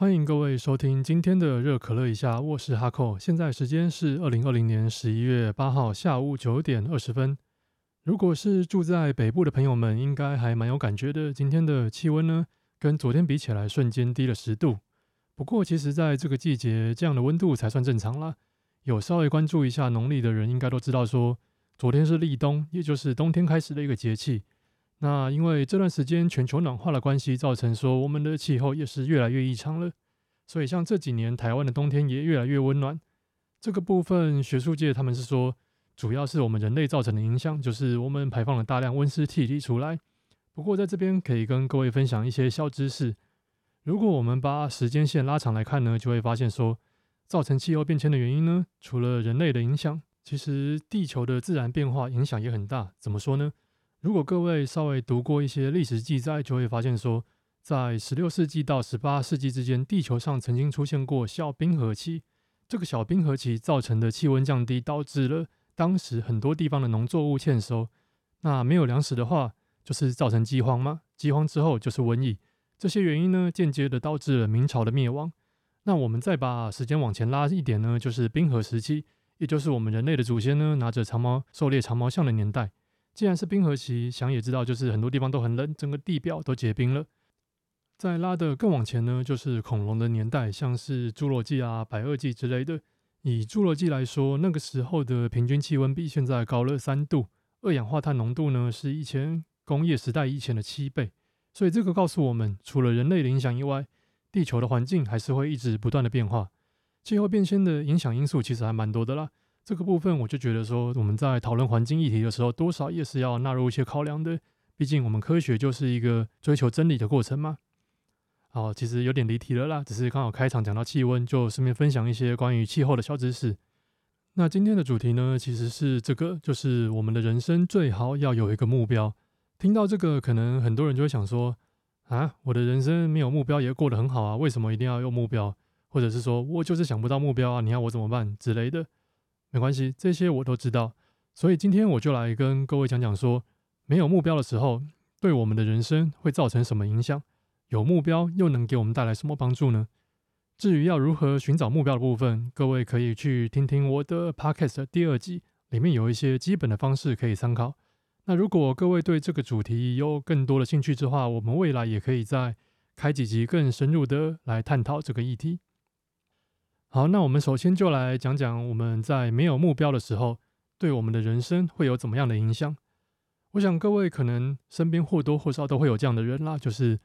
欢迎各位收听今天的热可乐一下，我是哈扣。现在时间是二零二零年十一月八号下午九点二十分。如果是住在北部的朋友们，应该还蛮有感觉的。今天的气温呢，跟昨天比起来，瞬间低了十度。不过，其实在这个季节，这样的温度才算正常啦。有稍微关注一下农历的人，应该都知道说，昨天是立冬，也就是冬天开始的一个节气。那因为这段时间全球暖化的关系，造成说我们的气候也是越来越异常了，所以像这几年台湾的冬天也越来越温暖。这个部分学术界他们是说，主要是我们人类造成的影响，就是我们排放了大量温室气体出来。不过在这边可以跟各位分享一些小知识。如果我们把时间线拉长来看呢，就会发现说，造成气候变迁的原因呢，除了人类的影响，其实地球的自然变化影响也很大。怎么说呢？如果各位稍微读过一些历史记载，就会发现说，在十六世纪到十八世纪之间，地球上曾经出现过小冰河期。这个小冰河期造成的气温降低，导致了当时很多地方的农作物欠收。那没有粮食的话，就是造成饥荒吗？饥荒之后就是瘟疫。这些原因呢，间接的导致了明朝的灭亡。那我们再把时间往前拉一点呢，就是冰河时期，也就是我们人类的祖先呢，拿着长矛狩猎长毛象的年代。既然是冰河期，想也知道，就是很多地方都很冷，整个地表都结冰了。再拉的更往前呢，就是恐龙的年代，像是侏罗纪啊、白垩纪之类的。以侏罗纪来说，那个时候的平均气温比现在高了三度，二氧化碳浓度呢是以前工业时代以前的七倍。所以这个告诉我们，除了人类的影响以外，地球的环境还是会一直不断的变化。气候变迁的影响因素其实还蛮多的啦。这个部分我就觉得说，我们在讨论环境议题的时候，多少也是要纳入一些考量的。毕竟我们科学就是一个追求真理的过程嘛。好，其实有点离题了啦，只是刚好开场讲到气温，就顺便分享一些关于气候的小知识。那今天的主题呢，其实是这个，就是我们的人生最好要有一个目标。听到这个，可能很多人就会想说，啊，我的人生没有目标也过得很好啊，为什么一定要有目标？或者是说我就是想不到目标啊，你要我怎么办之类的？没关系，这些我都知道，所以今天我就来跟各位讲讲说，没有目标的时候，对我们的人生会造成什么影响？有目标又能给我们带来什么帮助呢？至于要如何寻找目标的部分，各位可以去听听我的 podcast 第二季，里面有一些基本的方式可以参考。那如果各位对这个主题有更多的兴趣之话，我们未来也可以再开几集更深入的来探讨这个议题。好，那我们首先就来讲讲我们在没有目标的时候，对我们的人生会有怎么样的影响。我想各位可能身边或多或少都会有这样的人啦，就是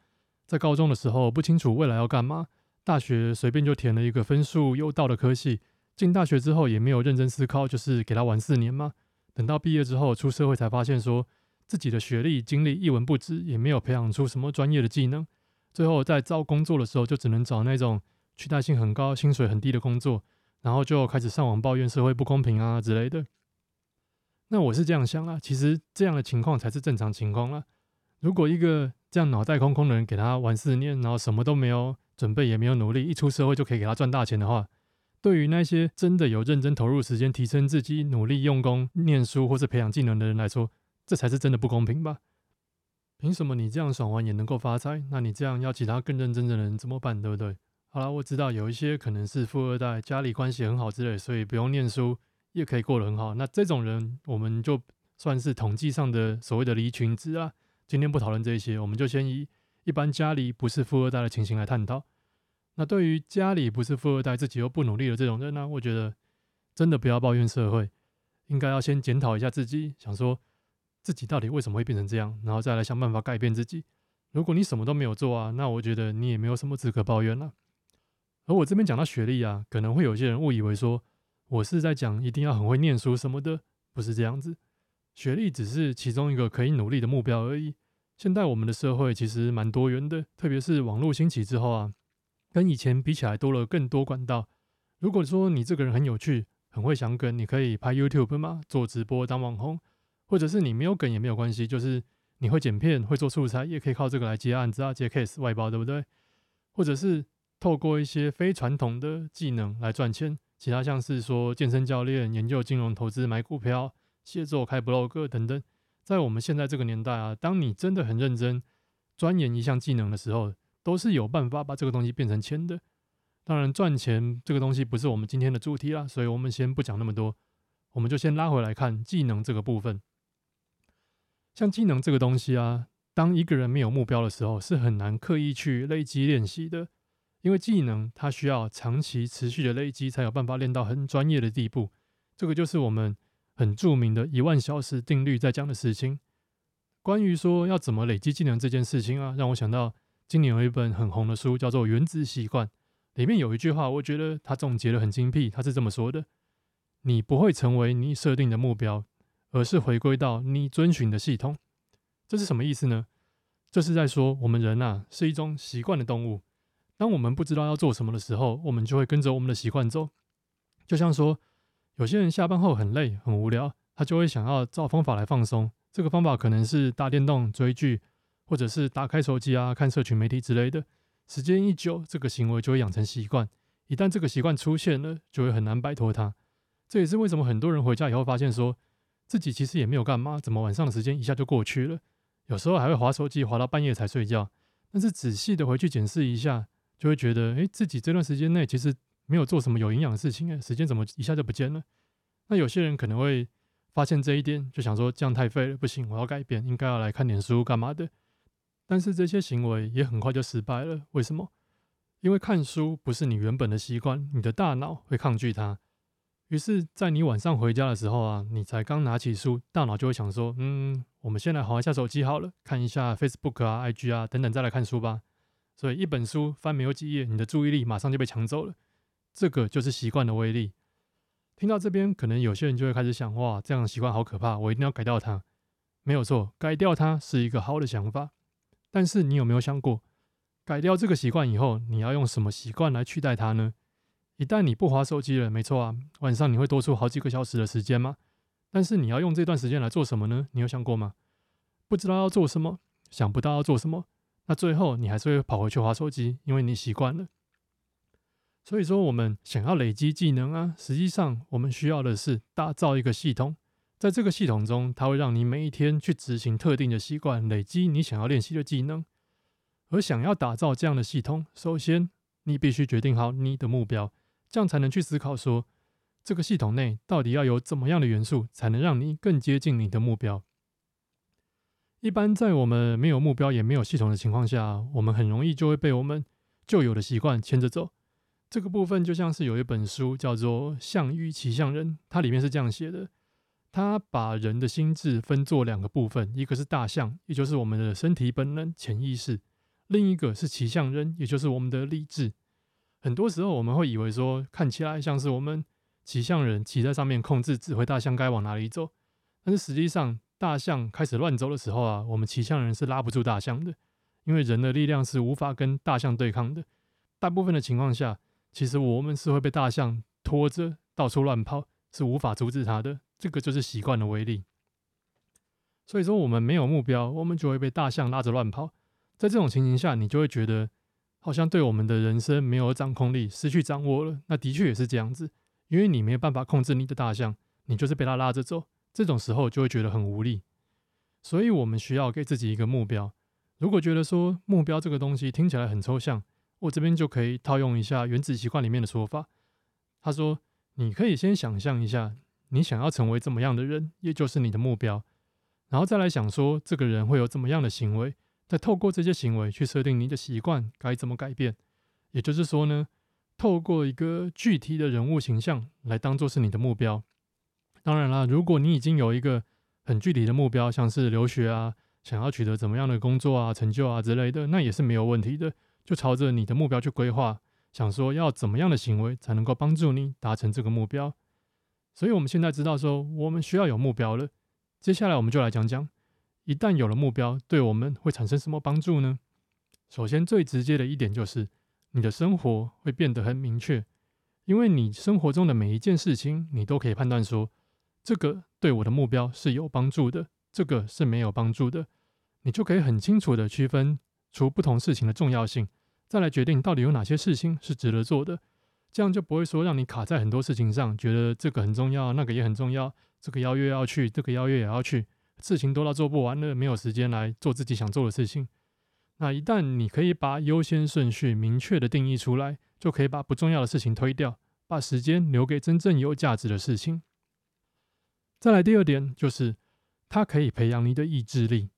在高中的时候不清楚未来要干嘛，大学随便就填了一个分数又到的科系，进大学之后也没有认真思考，就是给他玩四年嘛。等到毕业之后出社会才发现，说自己的学历经历一文不值，也没有培养出什么专业的技能，最后在招工作的时候就只能找那种。取代性很高、薪水很低的工作，然后就开始上网抱怨社会不公平啊之类的。那我是这样想啊，其实这样的情况才是正常情况啦。如果一个这样脑袋空空的人给他玩四年，然后什么都没有准备，也没有努力，一出社会就可以给他赚大钱的话，对于那些真的有认真投入时间提升自己、努力用功念书或是培养技能的人来说，这才是真的不公平吧？凭什么你这样爽完也能够发财？那你这样要其他更认真的人怎么办？对不对？好了，我知道有一些可能是富二代，家里关系很好之类，所以不用念书也可以过得很好。那这种人，我们就算是统计上的所谓的离群子啊。今天不讨论这些，我们就先以一般家里不是富二代的情形来探讨。那对于家里不是富二代，自己又不努力的这种人呢，我觉得真的不要抱怨社会，应该要先检讨一下自己，想说自己到底为什么会变成这样，然后再来想办法改变自己。如果你什么都没有做啊，那我觉得你也没有什么资格抱怨了。而我这边讲到学历啊，可能会有些人误以为说我是在讲一定要很会念书什么的，不是这样子。学历只是其中一个可以努力的目标而已。现在我们的社会其实蛮多元的，特别是网络兴起之后啊，跟以前比起来多了更多管道。如果说你这个人很有趣，很会想梗，你可以拍 YouTube 嘛，做直播当网红，或者是你没有梗也没有关系，就是你会剪片、会做素材，也可以靠这个来接案子啊、接 case 外包，对不对？或者是。透过一些非传统的技能来赚钱，其他像是说健身教练、研究金融投资、买股票、写作、开 blog 等等，在我们现在这个年代啊，当你真的很认真钻研一项技能的时候，都是有办法把这个东西变成钱的。当然，赚钱这个东西不是我们今天的主题啦，所以我们先不讲那么多，我们就先拉回来看技能这个部分。像技能这个东西啊，当一个人没有目标的时候，是很难刻意去累积练习的，因为技能它需要长期持续的累积，才有办法练到很专业的地步。这个就是我们很著名的一万小时定律在讲的事情。关于说要怎么累积技能这件事情啊，让我想到今年有一本很红的书，叫做《原子习惯》。里面有一句话，我觉得他总结的很精辟。他是这么说的：“你不会成为你设定的目标，而是回归到你遵循的系统。”这是什么意思呢？这是在说我们人啊是一种习惯的动物。当我们不知道要做什么的时候，我们就会跟着我们的习惯走。就像说，有些人下班后很累、很无聊，他就会想要找方法来放松。这个方法可能是打电动、追剧，或者是打开手机啊看社群媒体之类的。时间一久，这个行为就会养成习惯。一旦这个习惯出现了，就会很难摆脱它。这也是为什么很多人回家以后发现，说自己其实也没有干嘛，怎么晚上的时间一下就过去了？有时候还会划手机，划到半夜才睡觉。但是仔细的回去检视一下，就会觉得，哎，自己这段时间内其实没有做什么有营养的事情，哎，时间怎么一下就不见了？那有些人可能会发现这一点，就想说这样太废了，不行，我要改变，应该要来看点书干嘛的。但是这些行为也很快就失败了。为什么？因为看书不是你原本的习惯，你的大脑会抗拒它。于是，在你晚上回家的时候啊，你才刚拿起书，大脑就会想说：“嗯，我们先来划一下手机好了，看一下 Facebook 啊、IG 啊等等，再来看书吧。”所以，一本书翻没有几页，你的注意力马上就被抢走了。这个就是习惯的威力。听到这边，可能有些人就会开始想：“哇，这样的习惯好可怕，我一定要改掉它。”没有错，改掉它是一个好的想法。但是你有没有想过，改掉这个习惯以后，你要用什么习惯来取代它呢？一旦你不划手机了，没错啊，晚上你会多出好几个小时的时间吗？但是你要用这段时间来做什么呢？你有想过吗？不知道要做什么，想不到要做什么，那最后你还是会跑回去划手机，因为你习惯了。所以说，我们想要累积技能啊，实际上我们需要的是打造一个系统。在这个系统中，它会让你每一天去执行特定的习惯，累积你想要练习的技能。而想要打造这样的系统，首先你必须决定好你的目标，这样才能去思考说，这个系统内到底要有怎么样的元素，才能让你更接近你的目标。一般在我们没有目标也没有系统的情况下，我们很容易就会被我们旧有的习惯牵着走。这个部分就像是有一本书叫做《象与骑象人》，它里面是这样写的。他把人的心智分作两个部分，一个是大象，也就是我们的身体本能、潜意识；另一个是骑象人，也就是我们的理智。很多时候我们会以为说，看起来像是我们骑象人骑在上面控制、指挥大象该往哪里走，但是实际上，大象开始乱走的时候啊，我们骑象人是拉不住大象的，因为人的力量是无法跟大象对抗的。大部分的情况下，其实我们是会被大象拖着到处乱跑，是无法阻止它的。这个就是习惯的威力。所以说，我们没有目标，我们就会被大象拉着乱跑。在这种情形下，你就会觉得好像对我们的人生没有掌控力，失去掌握了。那的确也是这样子，因为你没有办法控制你的大象，你就是被它拉着走。这种时候就会觉得很无力。所以我们需要给自己一个目标。如果觉得说目标这个东西听起来很抽象，我这边就可以套用一下《原子习惯》里面的说法。他说：“你可以先想象一下。”你想要成为怎么样的人，也就是你的目标，然后再来想说这个人会有怎么样的行为，再透过这些行为去设定你的习惯该怎么改变。也就是说呢，透过一个具体的人物形象来当做是你的目标。当然啦，如果你已经有一个很具体的目标，像是留学啊，想要取得怎么样的工作啊、成就啊之类的，那也是没有问题的。就朝着你的目标去规划，想说要怎么样的行为才能够帮助你达成这个目标。所以，我们现在知道说，我们需要有目标了。接下来，我们就来讲讲，一旦有了目标，对我们会产生什么帮助呢？首先，最直接的一点就是，你的生活会变得很明确，因为你生活中的每一件事情，你都可以判断说，这个对我的目标是有帮助的，这个是没有帮助的。你就可以很清楚的区分出不同事情的重要性，再来决定到底有哪些事情是值得做的。这样就不会说让你卡在很多事情上，觉得这个很重要，那个也很重要，这个邀约要去，这个邀约也要去，事情多到做不完了，没有时间来做自己想做的事情。那一旦你可以把优先顺序明确的定义出来，就可以把不重要的事情推掉，把时间留给真正有价值的事情。再来第二点，就是它可以培养你的意志力。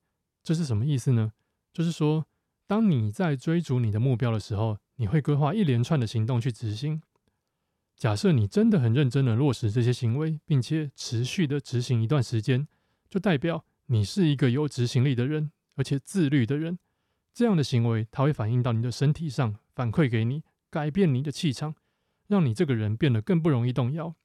这是什么意思呢？就是说，当你在追逐你的目标的时候，你会规划一连串的行动去执行。假设你真的很认真的落实这些行为，并且持续的执行一段时间，就代表你是一个有执行力的人，而且自律的人。这样的行为，它会反映到你的身体上，反馈给你，改变你的气场，让你这个人变得更不容易动摇。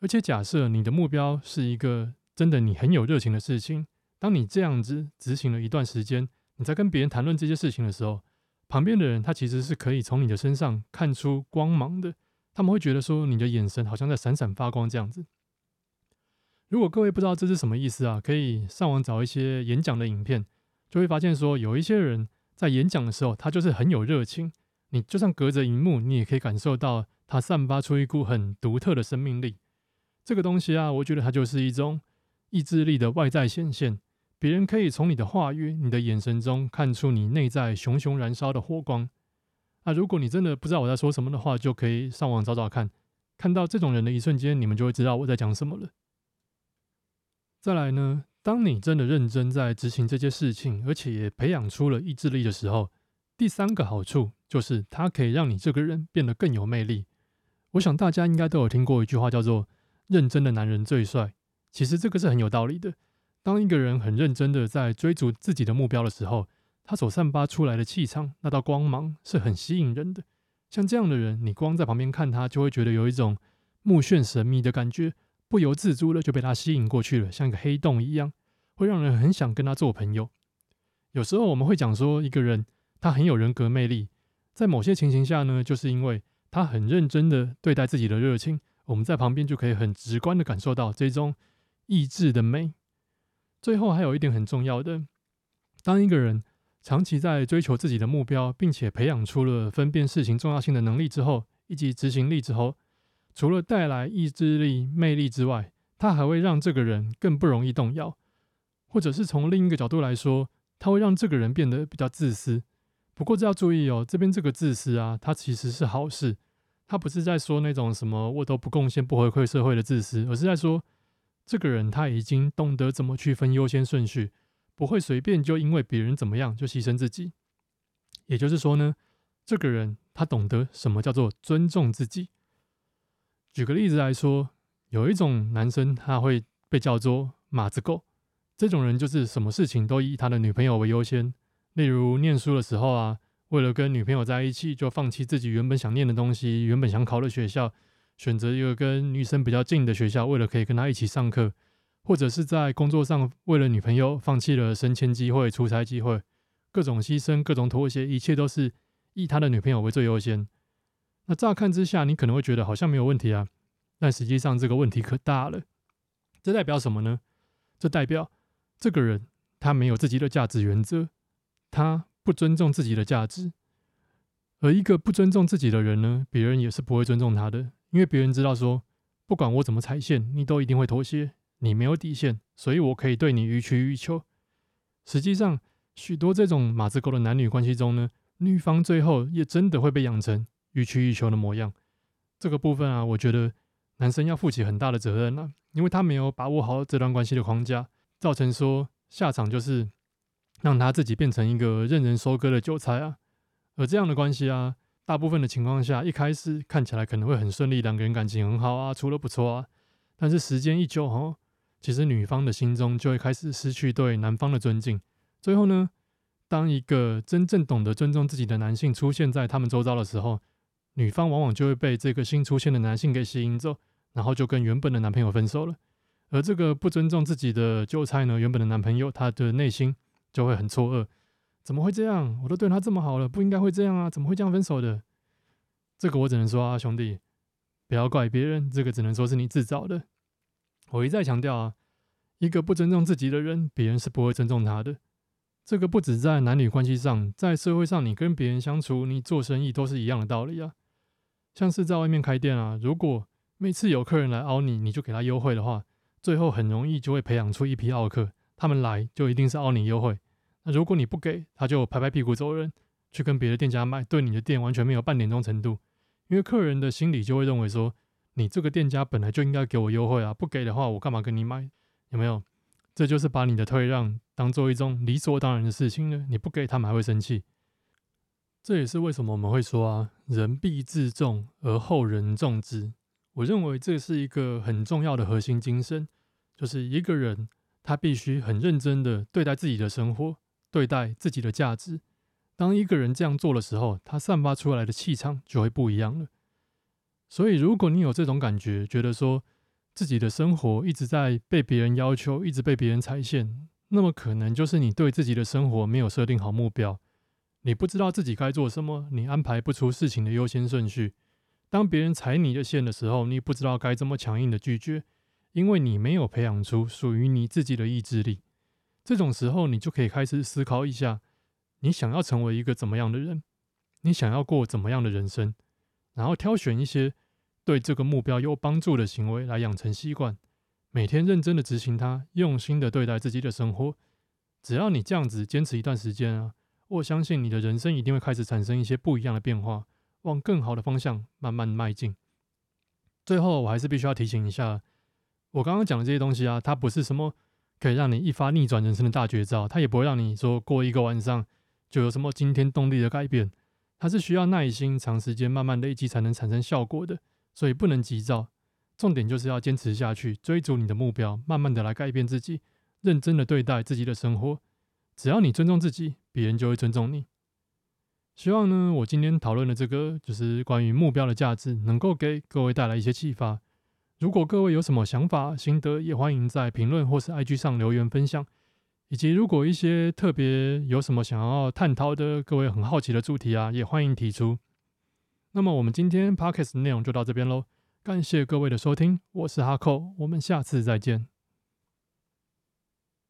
而且，假设你的目标是一个真的你很有热情的事情，当你这样子执行了一段时间，你在跟别人谈论这些事情的时候，旁边的人他其实是可以从你的身上看出光芒的，他们会觉得说你的眼神好像在闪闪发光这样子。如果各位不知道这是什么意思啊，可以上网找一些演讲的影片，就会发现说有一些人在演讲的时候，他就是很有热情，你就算隔着荧幕，你也可以感受到他散发出一股很独特的生命力。这个东西啊，我觉得它就是一种意志力的外在显现。别人可以从你的话语、你的眼神中看出你内在熊熊燃烧的火光。那如果你真的不知道我在说什么的话，就可以上网找找看。看到这种人的一瞬间，你们就会知道我在讲什么了。再来呢，当你真的认真在执行这些事情，而且也培养出了意志力的时候，第三个好处就是它可以让你这个人变得更有魅力。我想大家应该都有听过一句话，叫做。认真的男人最帅，其实这个是很有道理的。当一个人很认真的在追逐自己的目标的时候，他所散发出来的气场，那道光芒是很吸引人的。像这样的人，你光在旁边看他，就会觉得有一种目眩神迷的感觉，不由自主的就被他吸引过去了，像一个黑洞一样，会让人很想跟他做朋友。有时候我们会讲说，一个人他很有人格魅力，在某些情形下呢，就是因为他很认真的对待自己的热情。我们在旁边就可以很直观的感受到这种意志的美。最后还有一点很重要的，当一个人长期在追求自己的目标，并且培养出了分辨事情重要性的能力之后，以及执行力之后，除了带来意志力魅力之外，他还会让这个人更不容易动摇，或者是从另一个角度来说，他会让这个人变得比较自私。不过这要注意哦，这边这个自私啊，它其实是好事。他不是在说那种什么我都不贡献、不回馈社会的自私，而是在说这个人他已经懂得怎么去分优先顺序，不会随便就因为别人怎么样就牺牲自己。也就是说呢，这个人他懂得什么叫做尊重自己。举个例子来说，有一种男生他会被叫做马子狗，这种人就是什么事情都以他的女朋友为优先，例如念书的时候啊。为了跟女朋友在一起，就放弃自己原本想念的东西，原本想考的学校，选择一个跟女生比较近的学校，为了可以跟她一起上课，或者是在工作上为了女朋友放弃了升迁机会、出差机会，各种牺牲、各种妥协，一切都是以他的女朋友为最优先。那乍看之下，你可能会觉得好像没有问题啊，但实际上这个问题可大了。这代表什么呢？这代表这个人他没有自己的价值原则，他。不尊重自己的价值，而一个不尊重自己的人呢，别人也是不会尊重他的，因为别人知道说，不管我怎么踩线，你都一定会妥协，你没有底线，所以我可以对你予取予求。实际上，许多这种马子狗的男女关系中呢，女方最后也真的会被养成予取予求的模样。这个部分啊，我觉得男生要负起很大的责任啊，因为他没有把握好这段关系的框架，造成说下场就是。让他自己变成一个任人收割的韭菜啊！而这样的关系啊，大部分的情况下，一开始看起来可能会很顺利，两个人感情很好啊，处的不错啊。但是时间一久哈，其实女方的心中就会开始失去对男方的尊敬。最后呢，当一个真正懂得尊重自己的男性出现在他们周遭的时候，女方往往就会被这个新出现的男性给吸引走，然后就跟原本的男朋友分手了。而这个不尊重自己的韭菜呢，原本的男朋友他的内心。就会很错愕，怎么会这样？我都对他这么好了，不应该会这样啊？怎么会这样分手的？这个我只能说啊，兄弟，不要怪别人，这个只能说是你自找的。我一再强调啊，一个不尊重自己的人，别人是不会尊重他的。这个不止在男女关系上，在社会上，你跟别人相处，你做生意都是一样的道理啊。像是在外面开店啊，如果每次有客人来凹你，你就给他优惠的话，最后很容易就会培养出一批奥客。他们来就一定是凹你优惠，如果你不给，他就拍拍屁股走人，去跟别的店家买，对你的店完全没有半点忠诚度。因为客人的心里就会认为说，你这个店家本来就应该给我优惠啊，不给的话，我干嘛跟你买？有没有？这就是把你的退让当做一种理所当然的事情了。你不给他们还会生气。这也是为什么我们会说啊，人必自重而后人重之。我认为这是一个很重要的核心精神，就是一个人他必须很认真的对待自己的生活，对待自己的价值。当一个人这样做的时候，他散发出来的气场就会不一样了。所以，如果你有这种感觉，觉得说自己的生活一直在被别人要求，一直被别人踩线，那么可能就是你对自己的生活没有设定好目标，你不知道自己该做什么，你安排不出事情的优先顺序。当别人踩你的线的时候，你不知道该怎么强硬的拒绝，因为你没有培养出属于你自己的意志力。这种时候，你就可以开始思考一下。你想要成为一个怎么样的人？你想要过怎么样的人生？然后挑选一些对这个目标有帮助的行为来养成习惯，每天认真的执行它，用心的对待自己的生活。只要你这样子坚持一段时间啊，我相信你的人生一定会开始产生一些不一样的变化，往更好的方向慢慢迈进。最后，我还是必须要提醒一下，我刚刚讲的这些东西啊，它不是什么可以让你一发逆转人生的大绝招，它也不会让你说过一个晚上。就有什么惊天动地的改变，它是需要耐心、长时间、慢慢累积才能产生效果的，所以不能急躁。重点就是要坚持下去，追逐你的目标，慢慢的来改变自己，认真的对待自己的生活。只要你尊重自己，别人就会尊重你。希望呢，我今天讨论的这个就是关于目标的价值，能够给各位带来一些启发。如果各位有什么想法、心得，也欢迎在评论或是 IG 上留言分享。以及如果一些特别有什么想要探讨的，各位很好奇的主题啊，也欢迎提出。那么我们今天 podcast 内容就到这边喽，感谢各位的收听，我是哈寇，我们下次再见。